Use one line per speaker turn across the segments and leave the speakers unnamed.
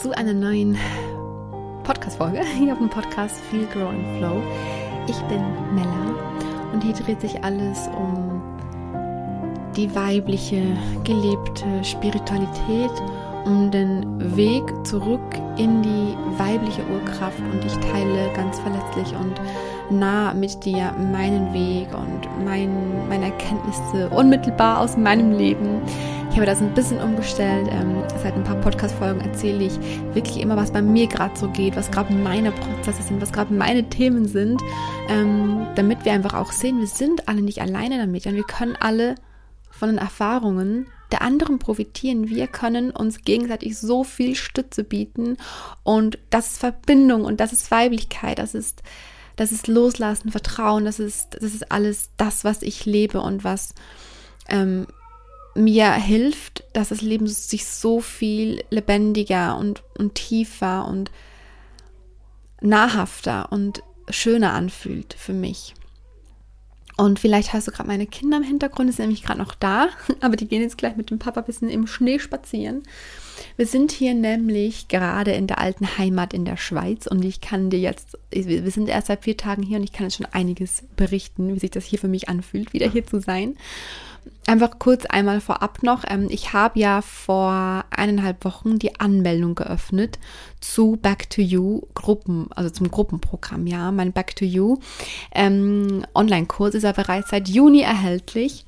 zu einer neuen Podcast-Folge hier auf dem Podcast Feel, Grow and Flow. Ich bin Mella und hier dreht sich alles um die weibliche, gelebte Spiritualität, um den Weg zurück in die weibliche Urkraft und ich teile ganz verletzlich und nah mit dir meinen Weg und mein, meine Erkenntnisse unmittelbar aus meinem Leben. Ich habe das ein bisschen umgestellt. Ähm, seit ein paar Podcast-Folgen erzähle ich wirklich immer, was bei mir gerade so geht, was gerade meine Prozesse sind, was gerade meine Themen sind, ähm, damit wir einfach auch sehen, wir sind alle nicht alleine damit und wir können alle von den Erfahrungen der anderen profitieren. Wir können uns gegenseitig so viel Stütze bieten und das ist Verbindung und das ist Weiblichkeit, das ist das ist Loslassen, Vertrauen, das ist, das ist alles das, was ich lebe und was ähm, mir hilft, dass das Leben sich so viel lebendiger und, und tiefer und nahrhafter und schöner anfühlt für mich. Und vielleicht hast du gerade meine Kinder im Hintergrund, sind nämlich gerade noch da, aber die gehen jetzt gleich mit dem Papa ein bisschen im Schnee spazieren. Wir sind hier nämlich gerade in der alten Heimat in der Schweiz und ich kann dir jetzt, wir sind erst seit vier Tagen hier und ich kann jetzt schon einiges berichten, wie sich das hier für mich anfühlt, wieder hier zu sein. Einfach kurz einmal vorab noch. Ähm, ich habe ja vor eineinhalb Wochen die Anmeldung geöffnet zu Back to You Gruppen, also zum Gruppenprogramm. Ja, mein Back to You ähm, Online-Kurs ist ja bereits seit Juni erhältlich.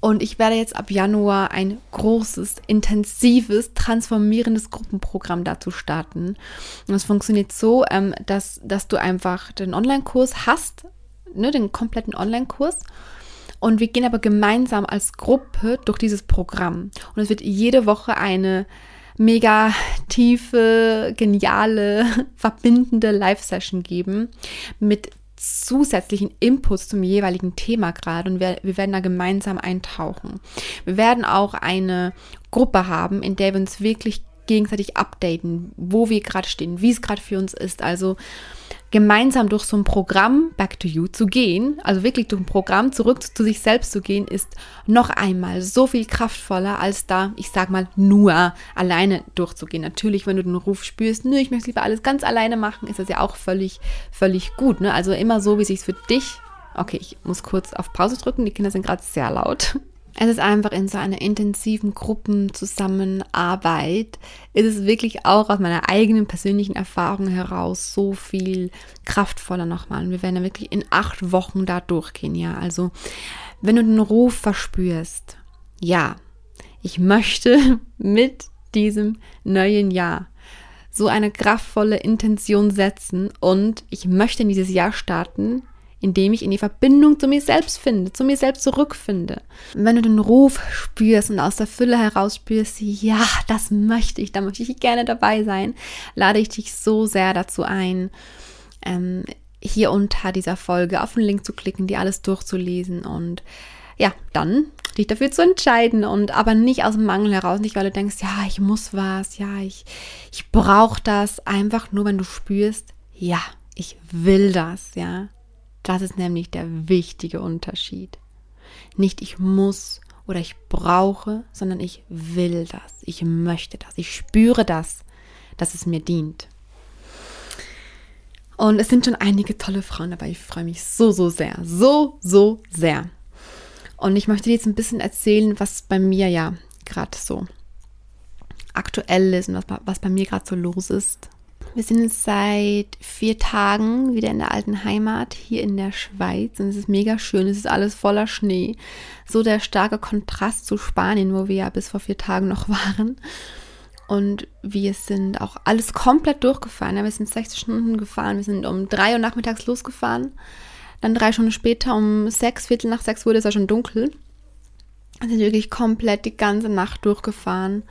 Und ich werde jetzt ab Januar ein großes, intensives, transformierendes Gruppenprogramm dazu starten. Und es funktioniert so, ähm, dass, dass du einfach den Online-Kurs hast, ne, den kompletten Online-Kurs und wir gehen aber gemeinsam als Gruppe durch dieses Programm. Und es wird jede Woche eine mega tiefe, geniale, verbindende Live-Session geben mit zusätzlichen Inputs zum jeweiligen Thema gerade und wir, wir werden da gemeinsam eintauchen. Wir werden auch eine Gruppe haben, in der wir uns wirklich gegenseitig updaten, wo wir gerade stehen, wie es gerade für uns ist. Also gemeinsam durch so ein Programm Back to You zu gehen, also wirklich durch ein Programm zurück zu sich selbst zu gehen, ist noch einmal so viel kraftvoller, als da, ich sag mal, nur alleine durchzugehen. Natürlich, wenn du den Ruf spürst, nö, ich möchte lieber alles ganz alleine machen, ist das ja auch völlig, völlig gut. Ne? Also immer so, wie sich für dich. Okay, ich muss kurz auf Pause drücken, die Kinder sind gerade sehr laut. Es ist einfach in so einer intensiven Gruppenzusammenarbeit, ist es wirklich auch aus meiner eigenen persönlichen Erfahrung heraus so viel kraftvoller nochmal. Und wir werden ja wirklich in acht Wochen da durchgehen, ja. Also, wenn du den Ruf verspürst, ja, ich möchte mit diesem neuen Jahr so eine kraftvolle Intention setzen und ich möchte in dieses Jahr starten indem ich in die Verbindung zu mir selbst finde, zu mir selbst zurückfinde. wenn du den Ruf spürst und aus der Fülle heraus spürst, ja, das möchte ich, da möchte ich gerne dabei sein, lade ich dich so sehr dazu ein, ähm, hier unter dieser Folge auf den Link zu klicken, die alles durchzulesen und ja, dann dich dafür zu entscheiden und aber nicht aus dem Mangel heraus, nicht weil du denkst, ja, ich muss was, ja, ich, ich brauche das, einfach nur, wenn du spürst, ja, ich will das, ja. Das ist nämlich der wichtige Unterschied. Nicht ich muss oder ich brauche, sondern ich will das, ich möchte das, ich spüre das, dass es mir dient. Und es sind schon einige tolle Frauen dabei. Ich freue mich so, so sehr. So, so sehr. Und ich möchte dir jetzt ein bisschen erzählen, was bei mir ja gerade so aktuell ist und was, was bei mir gerade so los ist. Wir sind jetzt seit vier Tagen wieder in der alten Heimat hier in der Schweiz und es ist mega schön. Es ist alles voller Schnee. So der starke Kontrast zu Spanien, wo wir ja bis vor vier Tagen noch waren. Und wir sind auch alles komplett durchgefahren. Wir sind 60 Stunden gefahren. Wir sind um drei Uhr nachmittags losgefahren. Dann drei Stunden später, um sechs, Viertel nach sechs wurde es ja schon dunkel. Wir sind wirklich komplett die ganze Nacht durchgefahren.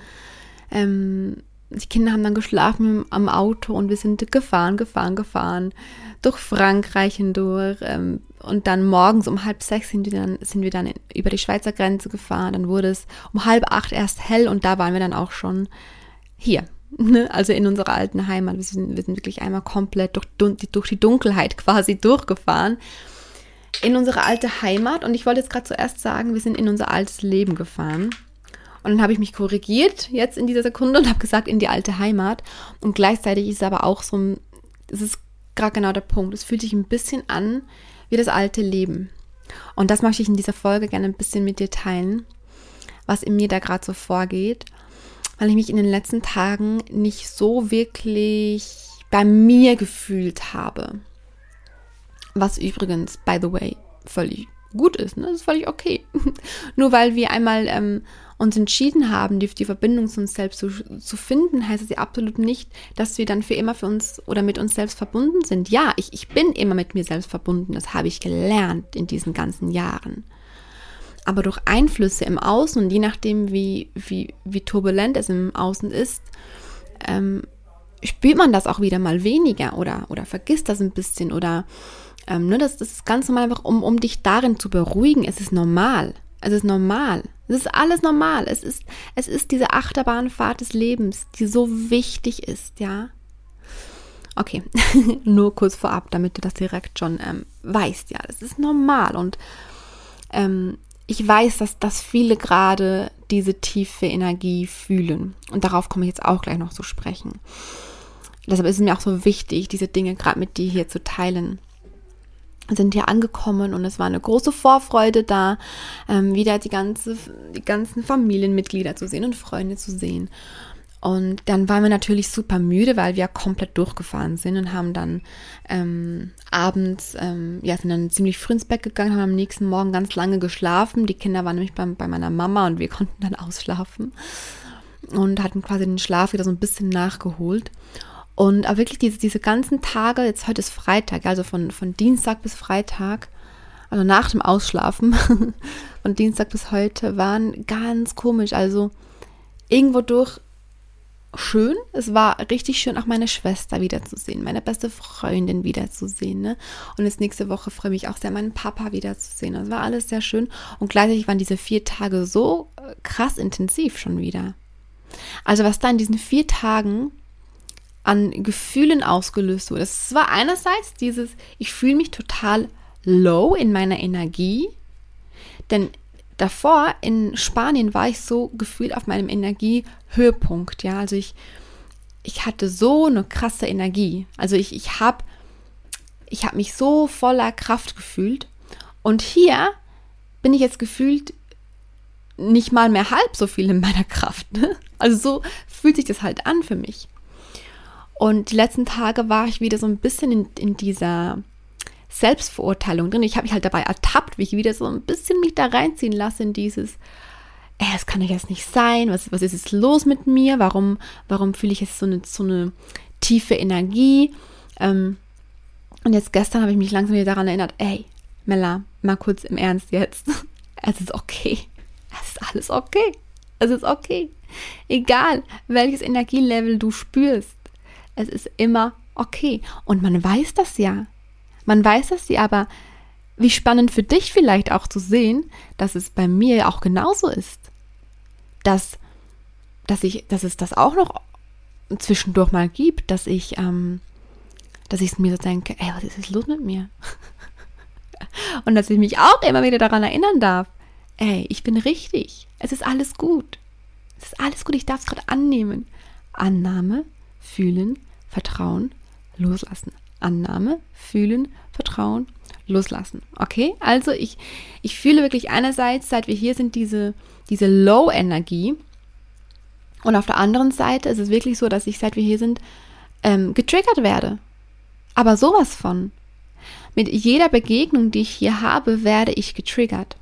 Ähm, die Kinder haben dann geschlafen am Auto und wir sind gefahren, gefahren, gefahren durch Frankreich hindurch. Ähm, und dann morgens um halb sechs sind wir dann, sind wir dann über die Schweizer Grenze gefahren. Dann wurde es um halb acht erst hell und da waren wir dann auch schon hier. Ne? Also in unserer alten Heimat. Wir sind, wir sind wirklich einmal komplett durch, durch die Dunkelheit quasi durchgefahren. In unsere alte Heimat. Und ich wollte jetzt gerade zuerst sagen, wir sind in unser altes Leben gefahren. Und dann habe ich mich korrigiert jetzt in dieser Sekunde und habe gesagt, in die alte Heimat. Und gleichzeitig ist es aber auch so ein, es ist gerade genau der Punkt. Es fühlt sich ein bisschen an wie das alte Leben. Und das möchte ich in dieser Folge gerne ein bisschen mit dir teilen, was in mir da gerade so vorgeht, weil ich mich in den letzten Tagen nicht so wirklich bei mir gefühlt habe. Was übrigens, by the way, völlig gut ist. Ne? Das ist völlig okay. Nur weil wir einmal ähm, uns entschieden haben, die, die Verbindung zu uns selbst zu, zu finden, heißt es ja absolut nicht, dass wir dann für immer für uns oder mit uns selbst verbunden sind. Ja, ich, ich bin immer mit mir selbst verbunden. Das habe ich gelernt in diesen ganzen Jahren. Aber durch Einflüsse im Außen und je nachdem, wie, wie, wie turbulent es im Außen ist, ähm, spürt man das auch wieder mal weniger oder, oder vergisst das ein bisschen oder ähm, ne, das, das ist ganz normal, einfach um, um dich darin zu beruhigen. Es ist normal. Es ist normal. Es ist alles normal. Es ist, es ist diese Achterbahnfahrt des Lebens, die so wichtig ist, ja. Okay, nur kurz vorab, damit du das direkt schon ähm, weißt, ja. Das ist normal und ähm, ich weiß, dass, dass viele gerade diese tiefe Energie fühlen. Und darauf komme ich jetzt auch gleich noch zu sprechen. Deshalb ist es mir auch so wichtig, diese Dinge gerade mit dir hier zu teilen sind hier angekommen und es war eine große Vorfreude da, ähm, wieder die, ganze, die ganzen Familienmitglieder zu sehen und Freunde zu sehen. Und dann waren wir natürlich super müde, weil wir komplett durchgefahren sind und haben dann ähm, abends, ähm, ja, sind dann ziemlich früh ins Bett gegangen, haben am nächsten Morgen ganz lange geschlafen. Die Kinder waren nämlich bei, bei meiner Mama und wir konnten dann ausschlafen und hatten quasi den Schlaf wieder so ein bisschen nachgeholt. Und aber wirklich diese, diese ganzen Tage, jetzt heute ist Freitag, also von, von Dienstag bis Freitag, also nach dem Ausschlafen, von Dienstag bis heute, waren ganz komisch. Also irgendwo durch schön. Es war richtig schön, auch meine Schwester wiederzusehen, meine beste Freundin wiederzusehen. Ne? Und jetzt nächste Woche freue ich mich auch sehr, meinen Papa wiederzusehen. Das war alles sehr schön. Und gleichzeitig waren diese vier Tage so äh, krass intensiv schon wieder. Also was da in diesen vier Tagen an Gefühlen ausgelöst wurde. Es war einerseits dieses, ich fühle mich total low in meiner Energie, denn davor in Spanien war ich so gefühlt auf meinem Energiehöhepunkt, ja, also ich, ich hatte so eine krasse Energie, also ich, ich habe ich hab mich so voller Kraft gefühlt und hier bin ich jetzt gefühlt nicht mal mehr halb so viel in meiner Kraft. Ne? Also so fühlt sich das halt an für mich. Und die letzten Tage war ich wieder so ein bisschen in, in dieser Selbstverurteilung drin. Ich habe mich halt dabei ertappt, wie ich wieder so ein bisschen mich da reinziehen lasse in dieses, ey, das kann doch jetzt nicht sein, was, was ist jetzt los mit mir? Warum, warum fühle ich jetzt so eine, so eine tiefe Energie? Ähm, und jetzt gestern habe ich mich langsam wieder daran erinnert, ey, Mella, mal kurz im Ernst jetzt. Es ist okay. Es ist alles okay. Es ist okay. Egal, welches Energielevel du spürst. Es ist immer okay. Und man weiß das ja. Man weiß das ja, aber wie spannend für dich vielleicht auch zu sehen, dass es bei mir auch genauso ist. Dass, dass ich, dass es das auch noch zwischendurch mal gibt, dass ich, ähm, dass ich mir so denke, ey, was ist jetzt los mit mir? Und dass ich mich auch immer wieder daran erinnern darf, ey, ich bin richtig. Es ist alles gut. Es ist alles gut, ich darf es gerade annehmen. Annahme, fühlen, Vertrauen, loslassen. Annahme, fühlen, Vertrauen, loslassen. Okay? Also ich, ich fühle wirklich einerseits, seit wir hier sind, diese, diese Low-Energie. Und auf der anderen Seite ist es wirklich so, dass ich, seit wir hier sind, ähm, getriggert werde. Aber sowas von. Mit jeder Begegnung, die ich hier habe, werde ich getriggert.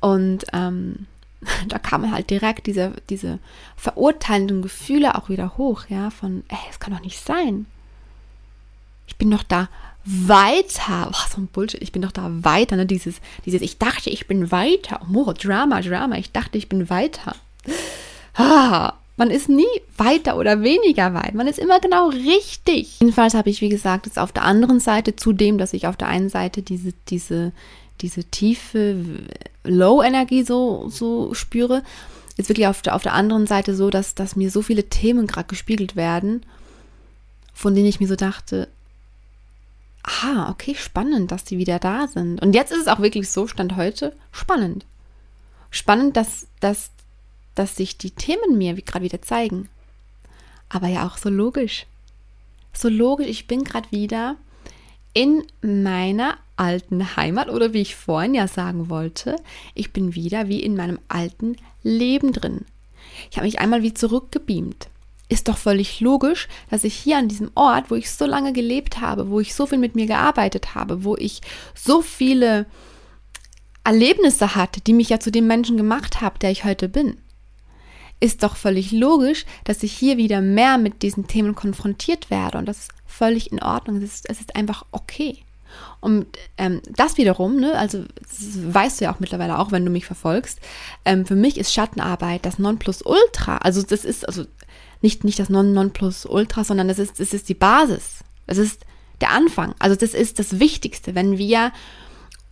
Und ähm, da kamen halt direkt diese, diese verurteilenden Gefühle auch wieder hoch, ja, von, ey, es kann doch nicht sein. Ich bin doch da weiter. Oh, so ein Bullshit, ich bin doch da weiter, ne? Dieses, dieses, ich dachte, ich bin weiter. Oh, Drama, Drama, ich dachte, ich bin weiter. Ah, man ist nie weiter oder weniger weit. Man ist immer genau richtig. Jedenfalls habe ich, wie gesagt, jetzt auf der anderen Seite, zudem, dass ich auf der einen Seite diese, diese, diese tiefe Low-Energie so, so spüre, ist wirklich auf der, auf der anderen Seite so, dass, dass mir so viele Themen gerade gespiegelt werden, von denen ich mir so dachte, ah, okay, spannend, dass die wieder da sind. Und jetzt ist es auch wirklich so, Stand heute, spannend. spannend, dass, dass, dass sich die Themen mir gerade wieder zeigen. Aber ja auch so logisch. So logisch, ich bin gerade wieder in meiner alten Heimat oder wie ich vorhin ja sagen wollte, ich bin wieder wie in meinem alten Leben drin. Ich habe mich einmal wie zurückgebeamt. Ist doch völlig logisch, dass ich hier an diesem Ort, wo ich so lange gelebt habe, wo ich so viel mit mir gearbeitet habe, wo ich so viele Erlebnisse hatte, die mich ja zu dem Menschen gemacht haben, der ich heute bin, ist doch völlig logisch, dass ich hier wieder mehr mit diesen Themen konfrontiert werde. Und das ist völlig in Ordnung. Es ist, es ist einfach okay. Und ähm, das wiederum, ne, also weißt du ja auch mittlerweile auch, wenn du mich verfolgst, ähm, für mich ist Schattenarbeit das Nonplusultra. Also das ist also nicht, nicht das Non Nonplusultra, sondern das ist, ist die Basis. Es ist der Anfang. Also das ist das Wichtigste. Wenn wir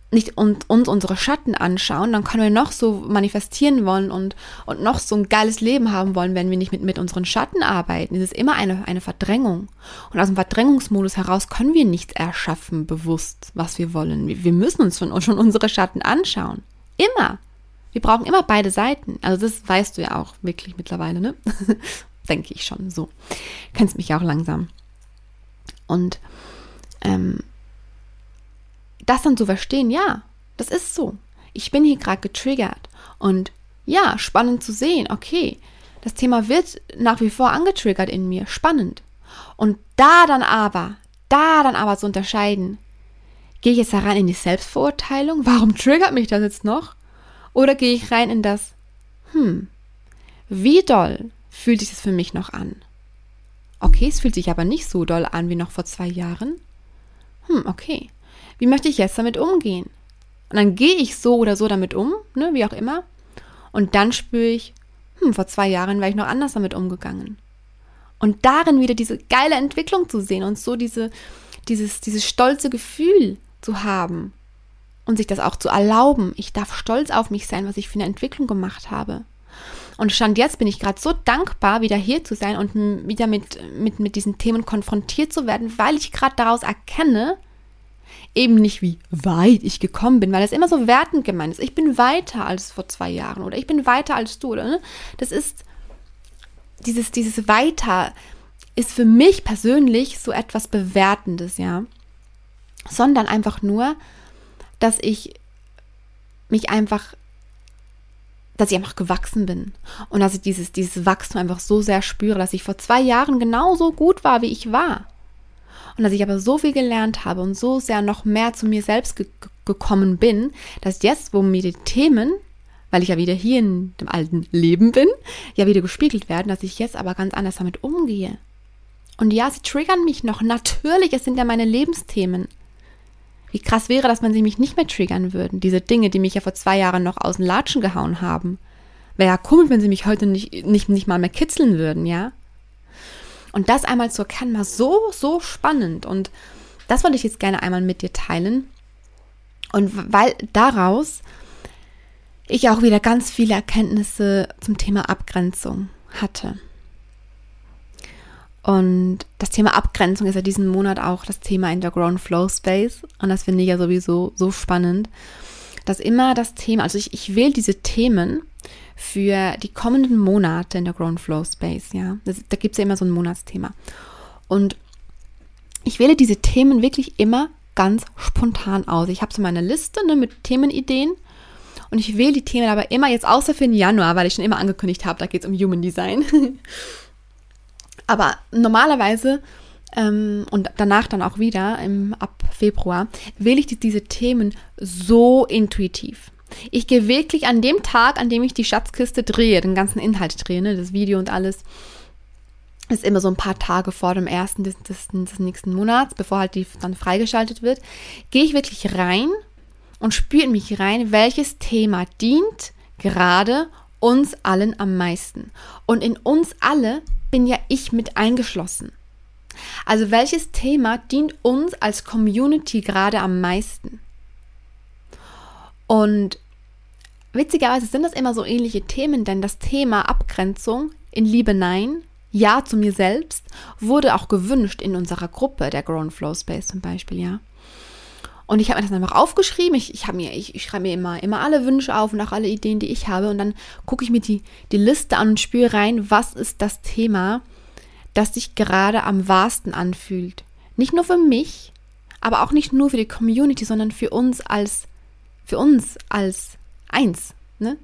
nicht uns, uns unsere Schatten anschauen, dann können wir noch so manifestieren wollen und, und noch so ein geiles Leben haben wollen, wenn wir nicht mit, mit unseren Schatten arbeiten. Es ist immer eine, eine Verdrängung. Und aus dem Verdrängungsmodus heraus können wir nichts erschaffen, bewusst, was wir wollen. Wir, wir müssen uns schon, schon unsere Schatten anschauen. Immer. Wir brauchen immer beide Seiten. Also das weißt du ja auch wirklich mittlerweile, ne? Denke ich schon so. Kennst mich ja auch langsam. Und ähm, das dann zu verstehen, ja, das ist so. Ich bin hier gerade getriggert. Und ja, spannend zu sehen, okay, das Thema wird nach wie vor angetriggert in mir. Spannend. Und da dann aber, da dann aber zu unterscheiden, gehe ich jetzt rein in die Selbstverurteilung? Warum triggert mich das jetzt noch? Oder gehe ich rein in das, hm, wie doll fühlt sich das für mich noch an? Okay, es fühlt sich aber nicht so doll an wie noch vor zwei Jahren. Hm, okay. Wie möchte ich jetzt damit umgehen? Und dann gehe ich so oder so damit um, ne, wie auch immer. Und dann spüre ich, hm, vor zwei Jahren wäre ich noch anders damit umgegangen. Und darin wieder diese geile Entwicklung zu sehen und so diese, dieses, dieses stolze Gefühl zu haben und sich das auch zu erlauben. Ich darf stolz auf mich sein, was ich für eine Entwicklung gemacht habe. Und stand jetzt bin ich gerade so dankbar, wieder hier zu sein und wieder mit, mit, mit diesen Themen konfrontiert zu werden, weil ich gerade daraus erkenne, eben nicht wie weit ich gekommen bin, weil das immer so wertend gemeint ist. Ich bin weiter als vor zwei Jahren oder ich bin weiter als du. Oder, ne? Das ist dieses, dieses weiter ist für mich persönlich so etwas Bewertendes, ja. Sondern einfach nur, dass ich mich einfach, dass ich einfach gewachsen bin und dass ich dieses, dieses Wachstum einfach so sehr spüre, dass ich vor zwei Jahren genauso gut war, wie ich war. Und dass ich aber so viel gelernt habe und so sehr noch mehr zu mir selbst ge gekommen bin, dass jetzt, wo mir die Themen, weil ich ja wieder hier in dem alten Leben bin, ja wieder gespiegelt werden, dass ich jetzt aber ganz anders damit umgehe. Und ja, sie triggern mich noch. Natürlich, es sind ja meine Lebensthemen. Wie krass wäre, dass man sie mich nicht mehr triggern würden. Diese Dinge, die mich ja vor zwei Jahren noch aus den Latschen gehauen haben. Wäre ja komisch, wenn sie mich heute nicht, nicht, nicht mal mehr kitzeln würden, ja? Und das einmal zu erkennen, war so, so spannend. Und das wollte ich jetzt gerne einmal mit dir teilen. Und weil daraus ich auch wieder ganz viele Erkenntnisse zum Thema Abgrenzung hatte. Und das Thema Abgrenzung ist ja diesen Monat auch das Thema in der Ground Flow Space. Und das finde ich ja sowieso so spannend, dass immer das Thema, also ich, ich wähle diese Themen, für die kommenden Monate in der Ground Flow Space. Ja, das, da gibt es ja immer so ein Monatsthema. Und ich wähle diese Themen wirklich immer ganz spontan aus. Ich habe so meine Liste ne, mit Themenideen und ich wähle die Themen aber immer jetzt außer für den Januar, weil ich schon immer angekündigt habe, da geht es um Human Design. aber normalerweise ähm, und danach dann auch wieder im, ab Februar wähle ich die, diese Themen so intuitiv. Ich gehe wirklich an dem Tag, an dem ich die Schatzkiste drehe, den ganzen Inhalt drehe, ne, das Video und alles, ist immer so ein paar Tage vor dem ersten des, des, des nächsten Monats, bevor halt die dann freigeschaltet wird, gehe ich wirklich rein und spüre in mich rein, welches Thema dient gerade uns allen am meisten. Und in uns alle bin ja ich mit eingeschlossen. Also welches Thema dient uns als Community gerade am meisten? Und witzigerweise sind das immer so ähnliche Themen, denn das Thema Abgrenzung in Liebe Nein, Ja zu mir selbst, wurde auch gewünscht in unserer Gruppe, der Grown Flow Space zum Beispiel, ja. Und ich habe mir das einfach aufgeschrieben. Ich, ich, mir, ich, ich schreibe mir immer, immer alle Wünsche auf und auch alle Ideen, die ich habe. Und dann gucke ich mir die, die Liste an und spüre rein, was ist das Thema, das sich gerade am wahrsten anfühlt. Nicht nur für mich, aber auch nicht nur für die Community, sondern für uns als, für uns als eins. Ne?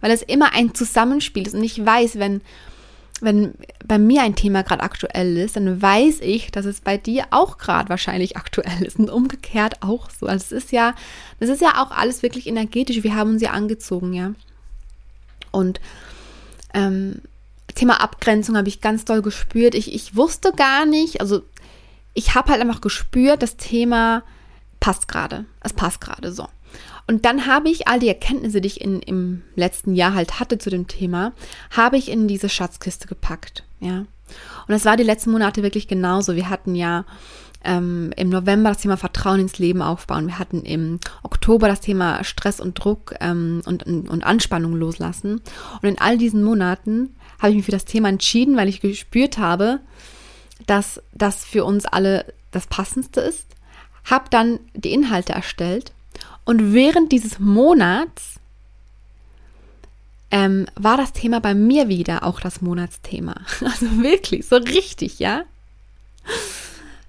Weil es immer ein Zusammenspiel ist. Und ich weiß, wenn wenn bei mir ein Thema gerade aktuell ist, dann weiß ich, dass es bei dir auch gerade wahrscheinlich aktuell ist und umgekehrt auch so. Also es ist ja, das ist ja auch alles wirklich energetisch. Wir haben uns ja angezogen, ja. Und ähm, Thema Abgrenzung habe ich ganz doll gespürt. Ich, ich wusste gar nicht, also ich habe halt einfach gespürt, das Thema passt gerade. Es passt gerade so. Und dann habe ich all die Erkenntnisse, die ich in, im letzten Jahr halt hatte zu dem Thema, habe ich in diese Schatzkiste gepackt. Ja. Und es war die letzten Monate wirklich genauso. Wir hatten ja ähm, im November das Thema Vertrauen ins Leben aufbauen. Wir hatten im Oktober das Thema Stress und Druck ähm, und, und Anspannung loslassen. Und in all diesen Monaten habe ich mich für das Thema entschieden, weil ich gespürt habe, dass das für uns alle das Passendste ist. Habe dann die Inhalte erstellt und während dieses Monats ähm, war das Thema bei mir wieder auch das Monatsthema. Also wirklich, so richtig, ja.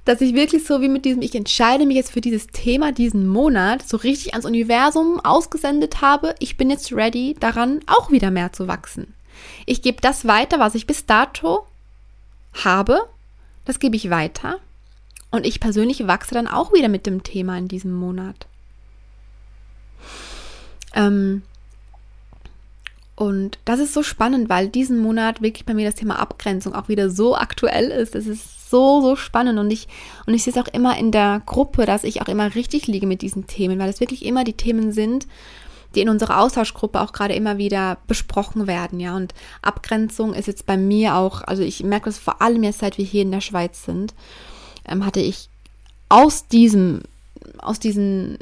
Dass ich wirklich so wie mit diesem, ich entscheide mich jetzt für dieses Thema diesen Monat so richtig ans Universum ausgesendet habe. Ich bin jetzt ready, daran auch wieder mehr zu wachsen. Ich gebe das weiter, was ich bis dato habe. Das gebe ich weiter. Und ich persönlich wachse dann auch wieder mit dem Thema in diesem Monat. Ähm, und das ist so spannend, weil diesen Monat wirklich bei mir das Thema Abgrenzung auch wieder so aktuell ist. Es ist so, so spannend und ich, und ich sehe es auch immer in der Gruppe, dass ich auch immer richtig liege mit diesen Themen, weil es wirklich immer die Themen sind, die in unserer Austauschgruppe auch gerade immer wieder besprochen werden, ja. Und Abgrenzung ist jetzt bei mir auch, also ich merke das vor allem jetzt, seit wir hier in der Schweiz sind, ähm, hatte ich aus diesem, aus diesen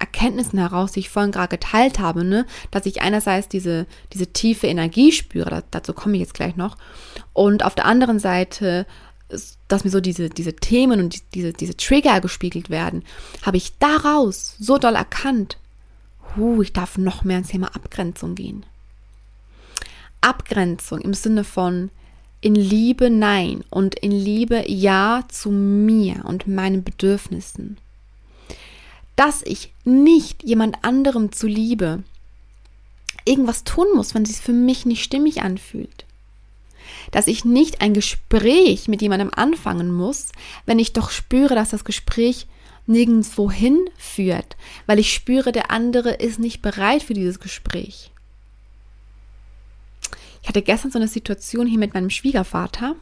Erkenntnissen heraus, die ich vorhin gerade geteilt habe, ne, dass ich einerseits diese, diese tiefe Energie spüre, da, dazu komme ich jetzt gleich noch, und auf der anderen Seite, dass mir so diese, diese Themen und diese, diese Trigger gespiegelt werden, habe ich daraus so doll erkannt, huh, ich darf noch mehr ins Thema Abgrenzung gehen. Abgrenzung im Sinne von in Liebe Nein und in Liebe Ja zu mir und meinen Bedürfnissen dass ich nicht jemand anderem zuliebe irgendwas tun muss, wenn es sich für mich nicht stimmig anfühlt. Dass ich nicht ein Gespräch mit jemandem anfangen muss, wenn ich doch spüre, dass das Gespräch nirgendwo hinführt, weil ich spüre, der andere ist nicht bereit für dieses Gespräch. Ich hatte gestern so eine Situation hier mit meinem Schwiegervater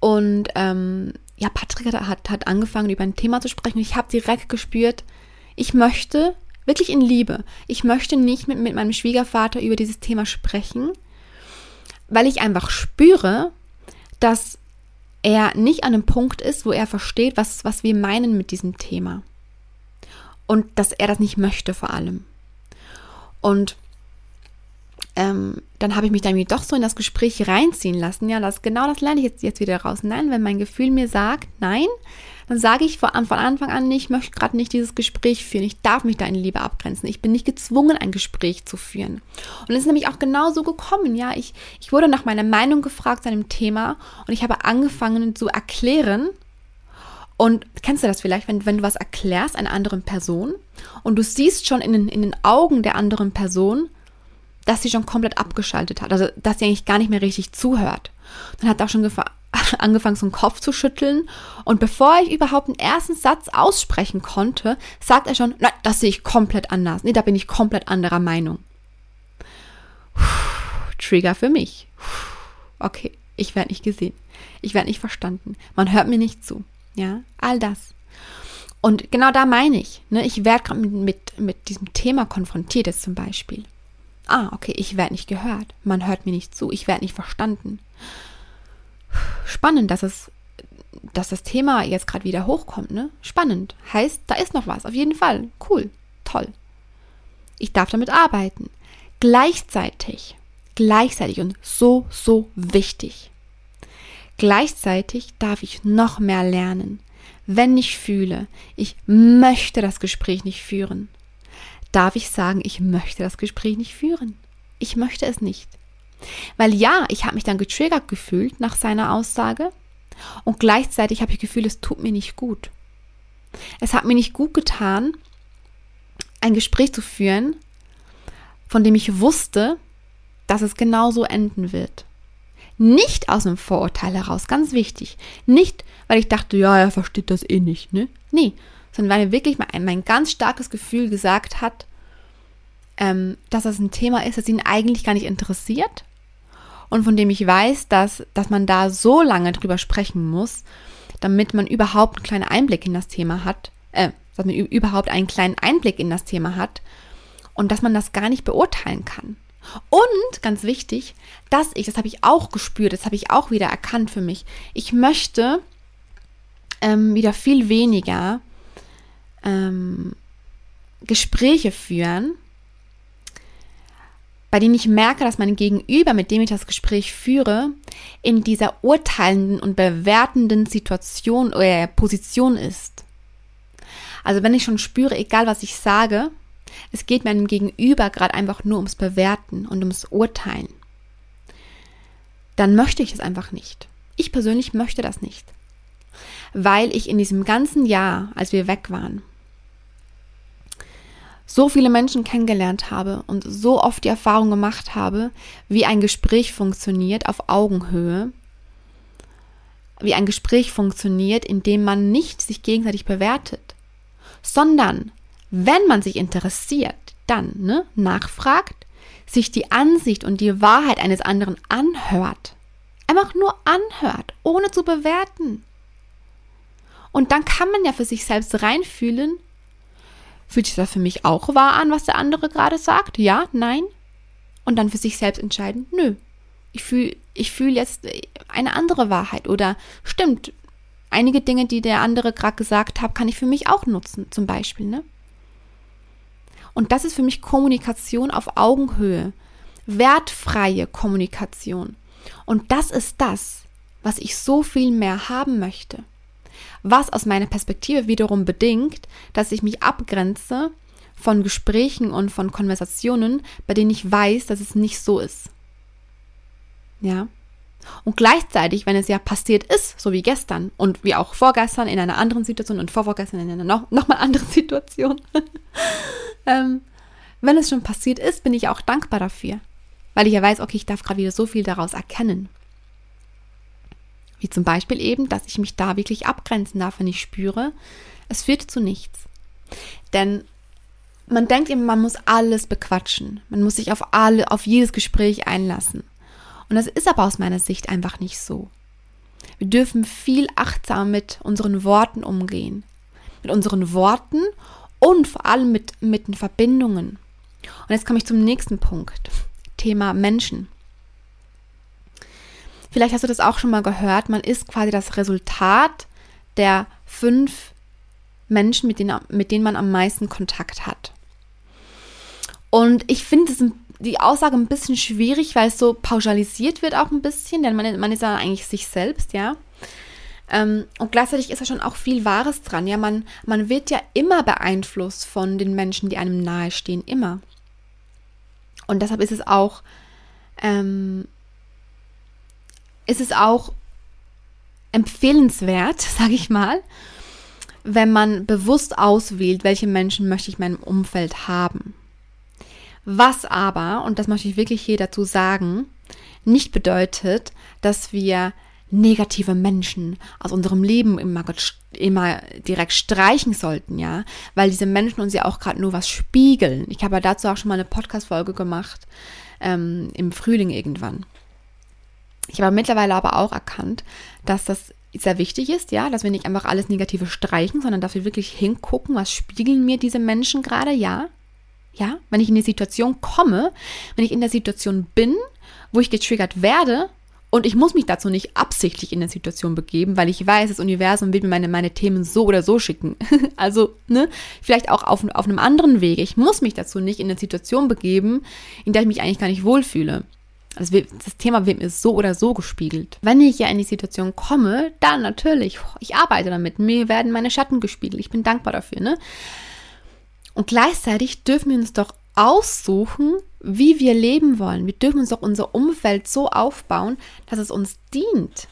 und ähm, ja, Patrick hat, hat angefangen, über ein Thema zu sprechen und ich habe direkt gespürt, ich möchte wirklich in Liebe, ich möchte nicht mit, mit meinem Schwiegervater über dieses Thema sprechen, weil ich einfach spüre, dass er nicht an einem Punkt ist, wo er versteht, was, was wir meinen mit diesem Thema. Und dass er das nicht möchte vor allem. Und ähm, dann habe ich mich dann doch so in das Gespräch reinziehen lassen. Ja, das genau das lerne ich jetzt, jetzt wieder raus. Nein, wenn mein Gefühl mir sagt, nein, dann sage ich von, von Anfang an ich möchte gerade nicht dieses Gespräch führen. Ich darf mich da in Liebe abgrenzen. Ich bin nicht gezwungen, ein Gespräch zu führen. Und es ist nämlich auch genau so gekommen. Ja, ich, ich wurde nach meiner Meinung gefragt zu einem Thema und ich habe angefangen zu erklären, und kennst du das vielleicht, wenn, wenn du was erklärst einer anderen Person und du siehst schon in den, in den Augen der anderen Person, dass sie schon komplett abgeschaltet hat, also dass sie eigentlich gar nicht mehr richtig zuhört. Dann hat auch schon angefangen, so einen Kopf zu schütteln. Und bevor ich überhaupt einen ersten Satz aussprechen konnte, sagt er schon, nein, das sehe ich komplett anders. Nee, da bin ich komplett anderer Meinung. Puh, Trigger für mich. Puh, okay, ich werde nicht gesehen. Ich werde nicht verstanden. Man hört mir nicht zu. Ja, all das. Und genau da meine ich. Ne, ich werde gerade mit, mit, mit diesem Thema konfrontiert, jetzt zum Beispiel ah, okay, ich werde nicht gehört, man hört mir nicht zu, ich werde nicht verstanden. Spannend, dass es, dass das Thema jetzt gerade wieder hochkommt, ne? Spannend. Heißt, da ist noch was, auf jeden Fall. Cool, toll. Ich darf damit arbeiten. Gleichzeitig, gleichzeitig und so, so wichtig. Gleichzeitig darf ich noch mehr lernen, Wenn ich fühle, ich möchte das Gespräch nicht führen, darf ich sagen, ich möchte das Gespräch nicht führen. Ich möchte es nicht. Weil ja, ich habe mich dann getriggert gefühlt nach seiner Aussage und gleichzeitig habe ich Gefühl, es tut mir nicht gut. Es hat mir nicht gut getan, ein Gespräch zu führen, von dem ich wusste, dass es genauso enden wird. Nicht aus einem Vorurteil heraus, ganz wichtig. Nicht, weil ich dachte, ja, er versteht das eh nicht, ne? Nee, sondern weil mir wirklich mein, mein ganz starkes Gefühl gesagt hat, ähm, dass das ein Thema ist, das ihn eigentlich gar nicht interessiert und von dem ich weiß, dass, dass man da so lange drüber sprechen muss, damit man überhaupt einen kleinen Einblick in das Thema hat, äh, dass man überhaupt einen kleinen Einblick in das Thema hat und dass man das gar nicht beurteilen kann. Und ganz wichtig, dass ich, das habe ich auch gespürt, das habe ich auch wieder erkannt für mich. Ich möchte ähm, wieder viel weniger ähm, Gespräche führen, bei denen ich merke, dass mein Gegenüber, mit dem ich das Gespräch führe, in dieser urteilenden und bewertenden Situation oder Position ist. Also wenn ich schon spüre, egal was ich sage, es geht meinem Gegenüber gerade einfach nur ums Bewerten und ums Urteilen, dann möchte ich es einfach nicht. Ich persönlich möchte das nicht. Weil ich in diesem ganzen Jahr, als wir weg waren, so viele Menschen kennengelernt habe und so oft die Erfahrung gemacht habe, wie ein Gespräch funktioniert auf Augenhöhe, wie ein Gespräch funktioniert, in dem man nicht sich gegenseitig bewertet, sondern wenn man sich interessiert, dann ne, nachfragt, sich die Ansicht und die Wahrheit eines anderen anhört, einfach nur anhört, ohne zu bewerten. Und dann kann man ja für sich selbst reinfühlen, Fühlt sich das für mich auch wahr an, was der andere gerade sagt? Ja, nein? Und dann für sich selbst entscheiden, nö. Ich fühle ich fühl jetzt eine andere Wahrheit oder stimmt, einige Dinge, die der andere gerade gesagt hat, kann ich für mich auch nutzen, zum Beispiel, ne? Und das ist für mich Kommunikation auf Augenhöhe, wertfreie Kommunikation. Und das ist das, was ich so viel mehr haben möchte was aus meiner Perspektive wiederum bedingt, dass ich mich abgrenze von Gesprächen und von Konversationen, bei denen ich weiß, dass es nicht so ist. Ja. Und gleichzeitig, wenn es ja passiert ist, so wie gestern und wie auch vorgestern in einer anderen Situation und vorvorgestern in einer noch, noch mal anderen Situation, ähm, wenn es schon passiert ist, bin ich auch dankbar dafür, weil ich ja weiß, okay, ich darf gerade wieder so viel daraus erkennen. Wie zum Beispiel eben, dass ich mich da wirklich abgrenzen darf, wenn ich spüre, es führt zu nichts. Denn man denkt immer, man muss alles bequatschen. Man muss sich auf alle, auf jedes Gespräch einlassen. Und das ist aber aus meiner Sicht einfach nicht so. Wir dürfen viel achtsamer mit unseren Worten umgehen. Mit unseren Worten und vor allem mit, mit den Verbindungen. Und jetzt komme ich zum nächsten Punkt. Thema Menschen. Vielleicht hast du das auch schon mal gehört. Man ist quasi das Resultat der fünf Menschen, mit denen, mit denen man am meisten Kontakt hat. Und ich finde die Aussage ein bisschen schwierig, weil es so pauschalisiert wird auch ein bisschen, denn man, man ist ja eigentlich sich selbst, ja. Ähm, und gleichzeitig ist da schon auch viel Wahres dran. Ja, man, man wird ja immer beeinflusst von den Menschen, die einem nahestehen, immer. Und deshalb ist es auch ähm, ist es auch empfehlenswert, sage ich mal, wenn man bewusst auswählt, welche Menschen möchte ich in meinem Umfeld haben. Was aber, und das möchte ich wirklich hier dazu sagen, nicht bedeutet, dass wir negative Menschen aus unserem Leben immer, immer direkt streichen sollten, ja, weil diese Menschen uns ja auch gerade nur was spiegeln. Ich habe ja dazu auch schon mal eine Podcast-Folge gemacht, ähm, im Frühling irgendwann. Ich habe mittlerweile aber auch erkannt, dass das sehr wichtig ist, ja, dass wir nicht einfach alles Negative streichen, sondern dass wir wirklich hingucken, was spiegeln mir diese Menschen gerade, ja. Ja, wenn ich in die Situation komme, wenn ich in der Situation bin, wo ich getriggert werde und ich muss mich dazu nicht absichtlich in der Situation begeben, weil ich weiß, das Universum will mir meine, meine Themen so oder so schicken. also, ne, vielleicht auch auf, auf einem anderen Wege. Ich muss mich dazu nicht in eine Situation begeben, in der ich mich eigentlich gar nicht wohlfühle. Also das Thema wird mir so oder so gespiegelt. Wenn ich ja in die Situation komme, dann natürlich, ich arbeite damit. Mir werden meine Schatten gespiegelt. Ich bin dankbar dafür, ne? Und gleichzeitig dürfen wir uns doch aussuchen, wie wir leben wollen. Wir dürfen uns doch unser Umfeld so aufbauen, dass es uns dient.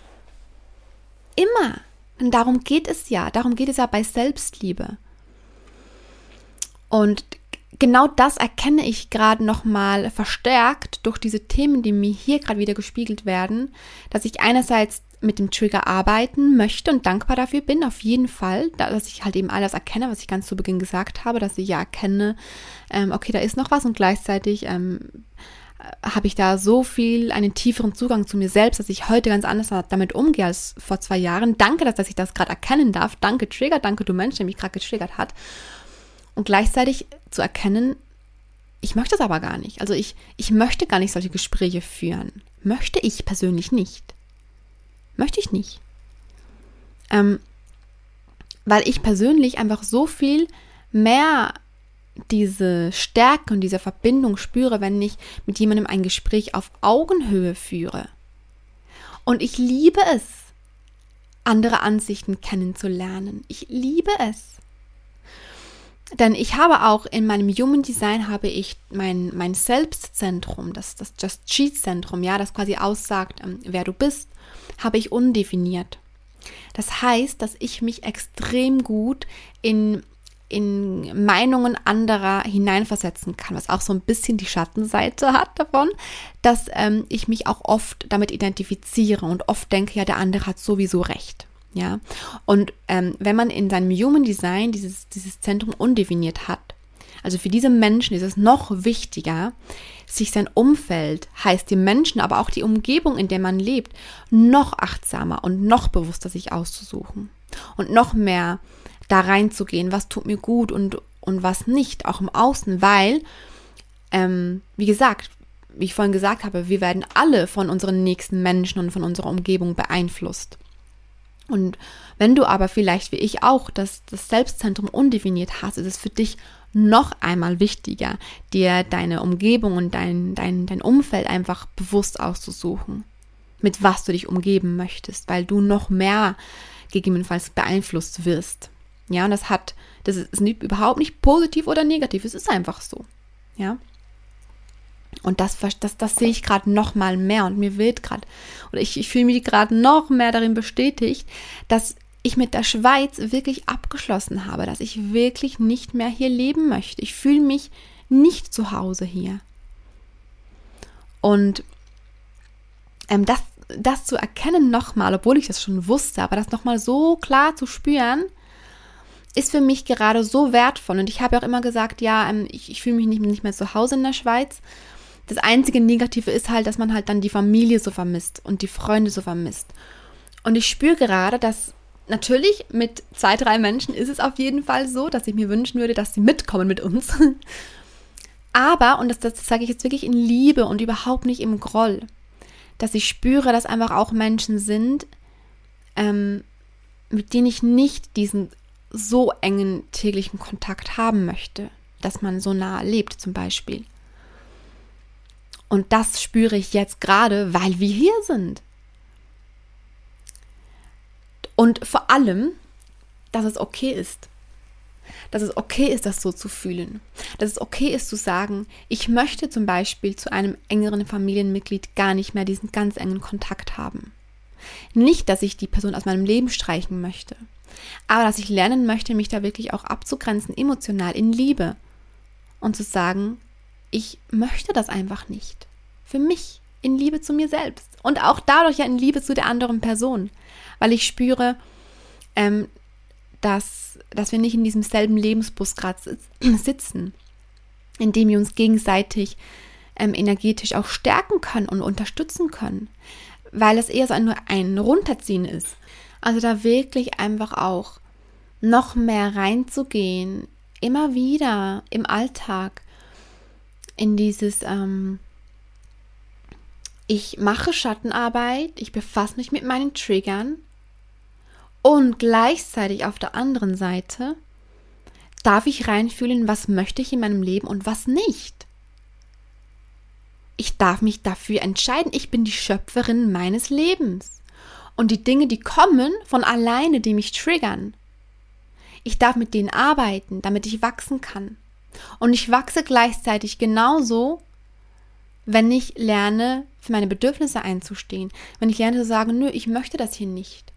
Immer. Und darum geht es ja. Darum geht es ja bei Selbstliebe. Und genau das erkenne ich gerade nochmal verstärkt durch diese Themen, die mir hier gerade wieder gespiegelt werden, dass ich einerseits mit dem Trigger arbeiten möchte und dankbar dafür bin, auf jeden Fall, dass ich halt eben alles erkenne, was ich ganz zu Beginn gesagt habe, dass ich ja erkenne, ähm, okay, da ist noch was und gleichzeitig ähm, habe ich da so viel, einen tieferen Zugang zu mir selbst, dass ich heute ganz anders damit umgehe als vor zwei Jahren. Danke, dass, dass ich das gerade erkennen darf. Danke, Trigger, danke, du Mensch, der mich gerade getriggert hat und gleichzeitig zu erkennen, ich möchte es aber gar nicht. Also ich, ich möchte gar nicht solche Gespräche führen. Möchte ich persönlich nicht. Möchte ich nicht. Ähm, weil ich persönlich einfach so viel mehr diese Stärke und diese Verbindung spüre, wenn ich mit jemandem ein Gespräch auf Augenhöhe führe. Und ich liebe es, andere Ansichten kennenzulernen. Ich liebe es. Denn ich habe auch in meinem Human Design habe ich mein, mein Selbstzentrum, das, das Just Cheat Zentrum, ja, das quasi aussagt, ähm, wer du bist, habe ich undefiniert. Das heißt, dass ich mich extrem gut in, in Meinungen anderer hineinversetzen kann, was auch so ein bisschen die Schattenseite hat davon, dass ähm, ich mich auch oft damit identifiziere und oft denke, ja, der andere hat sowieso recht. Ja, und ähm, wenn man in seinem Human Design dieses, dieses Zentrum undefiniert hat, also für diese Menschen ist es noch wichtiger, sich sein Umfeld, heißt die Menschen, aber auch die Umgebung, in der man lebt, noch achtsamer und noch bewusster sich auszusuchen und noch mehr da reinzugehen, was tut mir gut und, und was nicht, auch im Außen, weil, ähm, wie gesagt, wie ich vorhin gesagt habe, wir werden alle von unseren nächsten Menschen und von unserer Umgebung beeinflusst. Und wenn du aber vielleicht wie ich auch das, das Selbstzentrum undefiniert hast, ist es für dich noch einmal wichtiger, dir deine Umgebung und dein, dein, dein Umfeld einfach bewusst auszusuchen, mit was du dich umgeben möchtest, weil du noch mehr gegebenenfalls beeinflusst wirst. Ja, und das hat, das ist überhaupt nicht positiv oder negativ, es ist einfach so. Ja. Und das, das, das sehe ich gerade noch mal mehr und mir wird gerade, oder ich, ich fühle mich gerade noch mehr darin bestätigt, dass ich mit der Schweiz wirklich abgeschlossen habe, dass ich wirklich nicht mehr hier leben möchte. Ich fühle mich nicht zu Hause hier. Und ähm, das, das zu erkennen nochmal, obwohl ich das schon wusste, aber das nochmal so klar zu spüren, ist für mich gerade so wertvoll. Und ich habe auch immer gesagt, ja, ähm, ich, ich fühle mich nicht, nicht mehr zu Hause in der Schweiz. Das einzige Negative ist halt, dass man halt dann die Familie so vermisst und die Freunde so vermisst. Und ich spüre gerade, dass natürlich mit zwei, drei Menschen ist es auf jeden Fall so, dass ich mir wünschen würde, dass sie mitkommen mit uns. Aber, und das, das sage ich jetzt wirklich in Liebe und überhaupt nicht im Groll, dass ich spüre, dass einfach auch Menschen sind, ähm, mit denen ich nicht diesen so engen täglichen Kontakt haben möchte, dass man so nah lebt zum Beispiel. Und das spüre ich jetzt gerade, weil wir hier sind. Und vor allem, dass es okay ist. Dass es okay ist, das so zu fühlen. Dass es okay ist zu sagen, ich möchte zum Beispiel zu einem engeren Familienmitglied gar nicht mehr diesen ganz engen Kontakt haben. Nicht, dass ich die Person aus meinem Leben streichen möchte, aber dass ich lernen möchte, mich da wirklich auch abzugrenzen, emotional, in Liebe. Und zu sagen, ich möchte das einfach nicht. Für mich, in Liebe zu mir selbst. Und auch dadurch ja in Liebe zu der anderen Person. Weil ich spüre, ähm, dass, dass wir nicht in diesem selben Lebensbus gerade sitzen, in dem wir uns gegenseitig ähm, energetisch auch stärken können und unterstützen können. Weil es eher so ein, ein Runterziehen ist. Also da wirklich einfach auch noch mehr reinzugehen, immer wieder im Alltag, in dieses, ähm, ich mache Schattenarbeit, ich befasse mich mit meinen Triggern und gleichzeitig auf der anderen Seite darf ich reinfühlen, was möchte ich in meinem Leben und was nicht. ich darf mich dafür entscheiden. Ich bin die Schöpferin meines Lebens. Und die Dinge, die kommen von alleine, die mich triggern. Ich darf mit denen arbeiten, damit ich wachsen kann. Und ich wachse gleichzeitig genauso, wenn ich lerne, für meine Bedürfnisse einzustehen. Wenn ich lerne zu sagen, nö, ich möchte das hier nicht.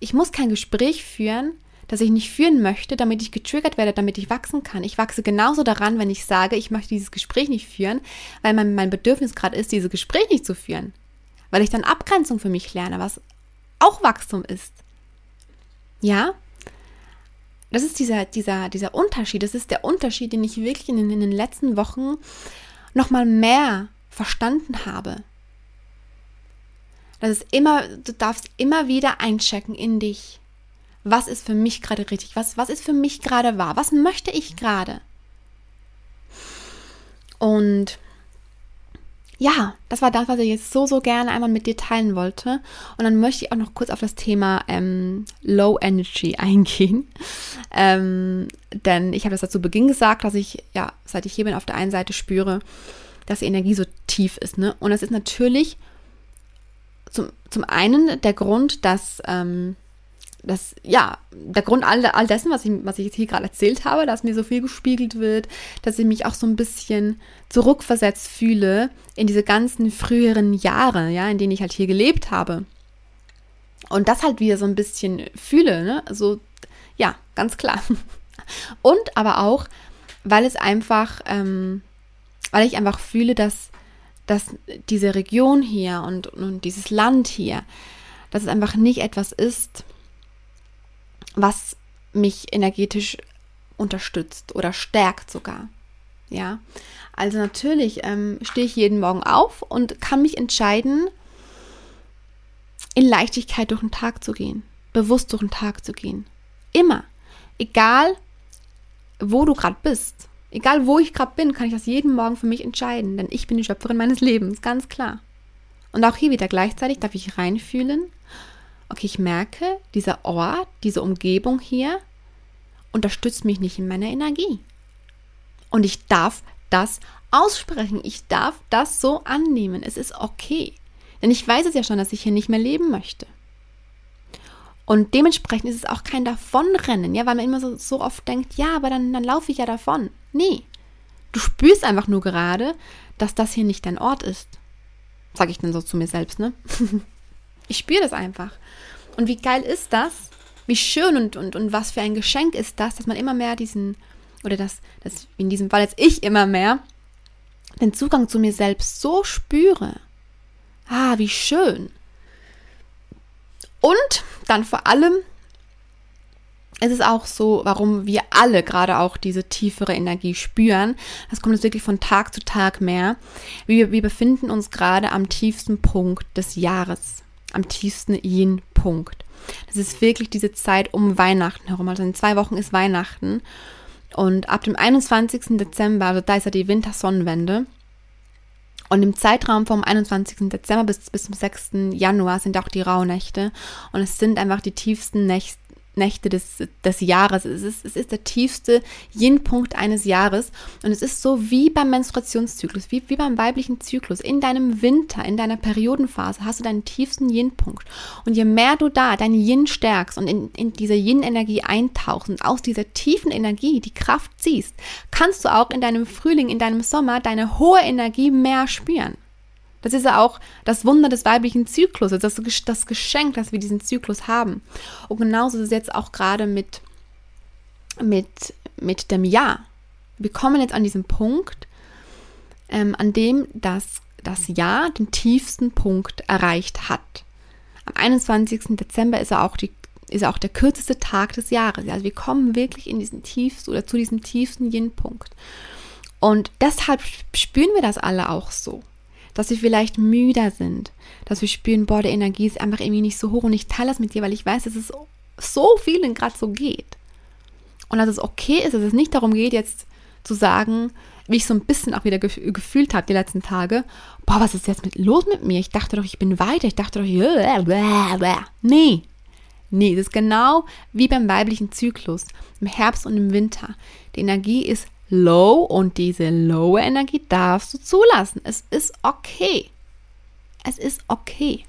Ich muss kein Gespräch führen, das ich nicht führen möchte, damit ich getriggert werde, damit ich wachsen kann. Ich wachse genauso daran, wenn ich sage, ich möchte dieses Gespräch nicht führen, weil mein, mein Bedürfnis gerade ist, dieses Gespräch nicht zu führen. Weil ich dann Abgrenzung für mich lerne, was auch Wachstum ist. Ja? Das ist dieser, dieser, dieser Unterschied. Das ist der Unterschied, den ich wirklich in, in den letzten Wochen nochmal mehr verstanden habe. Das ist immer, du darfst immer wieder einchecken in dich was ist für mich gerade richtig, was, was ist für mich gerade wahr, was möchte ich gerade. Und ja, das war das, was ich jetzt so, so gerne einmal mit dir teilen wollte. Und dann möchte ich auch noch kurz auf das Thema ähm, Low Energy eingehen. Ähm, denn ich habe das zu Beginn gesagt, dass ich, ja, seit ich hier bin, auf der einen Seite spüre, dass die Energie so tief ist. Ne? Und das ist natürlich zum, zum einen der Grund, dass ähm, das, ja, der Grund all, all dessen, was ich, was ich jetzt hier gerade erzählt habe, dass mir so viel gespiegelt wird, dass ich mich auch so ein bisschen zurückversetzt fühle in diese ganzen früheren Jahre, ja, in denen ich halt hier gelebt habe. Und das halt wieder so ein bisschen fühle, ne? Also, ja, ganz klar. Und aber auch, weil es einfach, ähm, weil ich einfach fühle, dass, dass diese Region hier und, und dieses Land hier, dass es einfach nicht etwas ist, was mich energetisch unterstützt oder stärkt sogar. Ja, also natürlich ähm, stehe ich jeden Morgen auf und kann mich entscheiden, in Leichtigkeit durch den Tag zu gehen, bewusst durch den Tag zu gehen. Immer. Egal, wo du gerade bist. Egal, wo ich gerade bin, kann ich das jeden Morgen für mich entscheiden, denn ich bin die Schöpferin meines Lebens, ganz klar. Und auch hier wieder gleichzeitig darf ich reinfühlen okay, ich merke, dieser Ort, diese Umgebung hier unterstützt mich nicht in meiner Energie. Und ich darf das aussprechen. Ich darf das so annehmen. Es ist okay. Denn ich weiß es ja schon, dass ich hier nicht mehr leben möchte. Und dementsprechend ist es auch kein Davonrennen, ja, weil man immer so, so oft denkt, ja, aber dann, dann laufe ich ja davon. Nee. Du spürst einfach nur gerade, dass das hier nicht dein Ort ist. Sage ich dann so zu mir selbst, ne? Ich spüre das einfach. Und wie geil ist das? Wie schön und, und, und was für ein Geschenk ist das, dass man immer mehr diesen, oder dass, dass in diesem Fall jetzt ich immer mehr, den Zugang zu mir selbst so spüre. Ah, wie schön. Und dann vor allem ist es auch so, warum wir alle gerade auch diese tiefere Energie spüren. Das kommt jetzt wirklich von Tag zu Tag mehr. Wir, wir befinden uns gerade am tiefsten Punkt des Jahres am tiefsten Yin-Punkt. Das ist wirklich diese Zeit um Weihnachten herum. Also in zwei Wochen ist Weihnachten. Und ab dem 21. Dezember, also da ist ja die Wintersonnenwende. Und im Zeitraum vom 21. Dezember bis, bis zum 6. Januar sind auch die Rauhnächte. Und es sind einfach die tiefsten Nächte, Nächte des, des Jahres. Es ist, es ist der tiefste Yin-Punkt eines Jahres. Und es ist so wie beim Menstruationszyklus, wie, wie beim weiblichen Zyklus. In deinem Winter, in deiner Periodenphase hast du deinen tiefsten Yin-Punkt. Und je mehr du da dein Yin stärkst und in, in diese Yin-Energie eintauchst und aus dieser tiefen Energie die Kraft ziehst, kannst du auch in deinem Frühling, in deinem Sommer deine hohe Energie mehr spüren. Das ist ja auch das Wunder des weiblichen Zyklus, das, das Geschenk, dass wir diesen Zyklus haben. Und genauso ist es jetzt auch gerade mit, mit, mit dem Jahr. Wir kommen jetzt an diesen Punkt, ähm, an dem das, das Jahr den tiefsten Punkt erreicht hat. Am 21. Dezember ist er auch die ist auch der kürzeste Tag des Jahres. Also wir kommen wirklich in diesen tiefsten oder zu diesem tiefsten Yin-Punkt. Und deshalb spüren wir das alle auch so dass wir vielleicht müder sind, dass wir spüren, boah, die Energie ist einfach irgendwie nicht so hoch und ich teile das mit dir, weil ich weiß, dass es so vielen gerade so geht. Und dass es okay ist, dass es nicht darum geht, jetzt zu sagen, wie ich so ein bisschen auch wieder gef gefühlt habe die letzten Tage, boah, was ist jetzt mit, los mit mir? Ich dachte doch, ich bin weiter, ich dachte doch, nee. Nee, das ist genau wie beim weiblichen Zyklus, im Herbst und im Winter. Die Energie ist low und diese lowe Energie darfst du zulassen. Es ist okay. Es ist okay.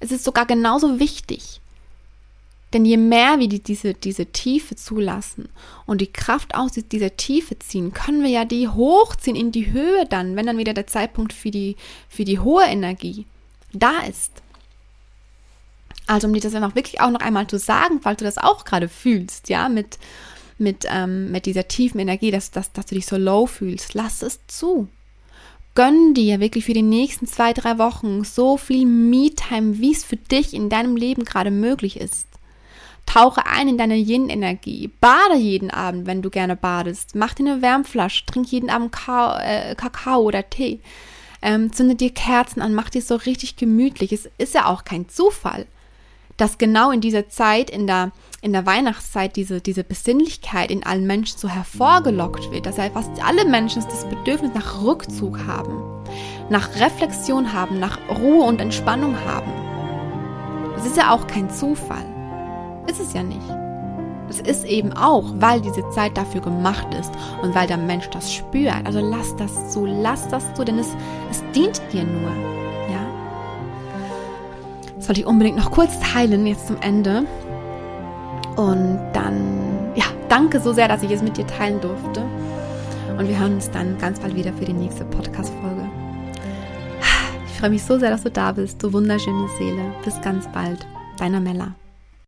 Es ist sogar genauso wichtig. Denn je mehr wir die, diese, diese Tiefe zulassen und die Kraft aus dieser Tiefe ziehen, können wir ja die hochziehen in die Höhe dann, wenn dann wieder der Zeitpunkt für die, für die hohe Energie da ist. Also um dir das dann auch wirklich auch noch einmal zu sagen, falls du das auch gerade fühlst, ja, mit, mit, ähm, mit dieser tiefen Energie, dass, dass, dass du dich so low fühlst, lass es zu. Gönn dir wirklich für die nächsten zwei, drei Wochen so viel Me-Time, wie es für dich in deinem Leben gerade möglich ist. Tauche ein in deine Yin-Energie. Bade jeden Abend, wenn du gerne badest. Mach dir eine Wärmflasche. Trink jeden Abend Ka äh, Kakao oder Tee. Ähm, zünde dir Kerzen an. Mach dir so richtig gemütlich. Es ist ja auch kein Zufall, dass genau in dieser Zeit, in der, in der Weihnachtszeit, diese, diese Besinnlichkeit in allen Menschen so hervorgelockt wird. Dass ja fast alle Menschen das Bedürfnis nach Rückzug haben. Nach Reflexion haben. Nach Ruhe und Entspannung haben. Das ist ja auch kein Zufall. Ist es ja nicht. Das ist eben auch, weil diese Zeit dafür gemacht ist und weil der Mensch das spürt. Also lass das zu, lass das zu, denn es, es dient dir nur. Das wollte ich unbedingt noch kurz teilen, jetzt zum Ende. Und dann, ja, danke so sehr, dass ich es mit dir teilen durfte. Und wir hören uns dann ganz bald wieder für die nächste Podcast-Folge. Ich freue mich so sehr, dass du da bist, du wunderschöne Seele. Bis ganz bald. Deiner Mella.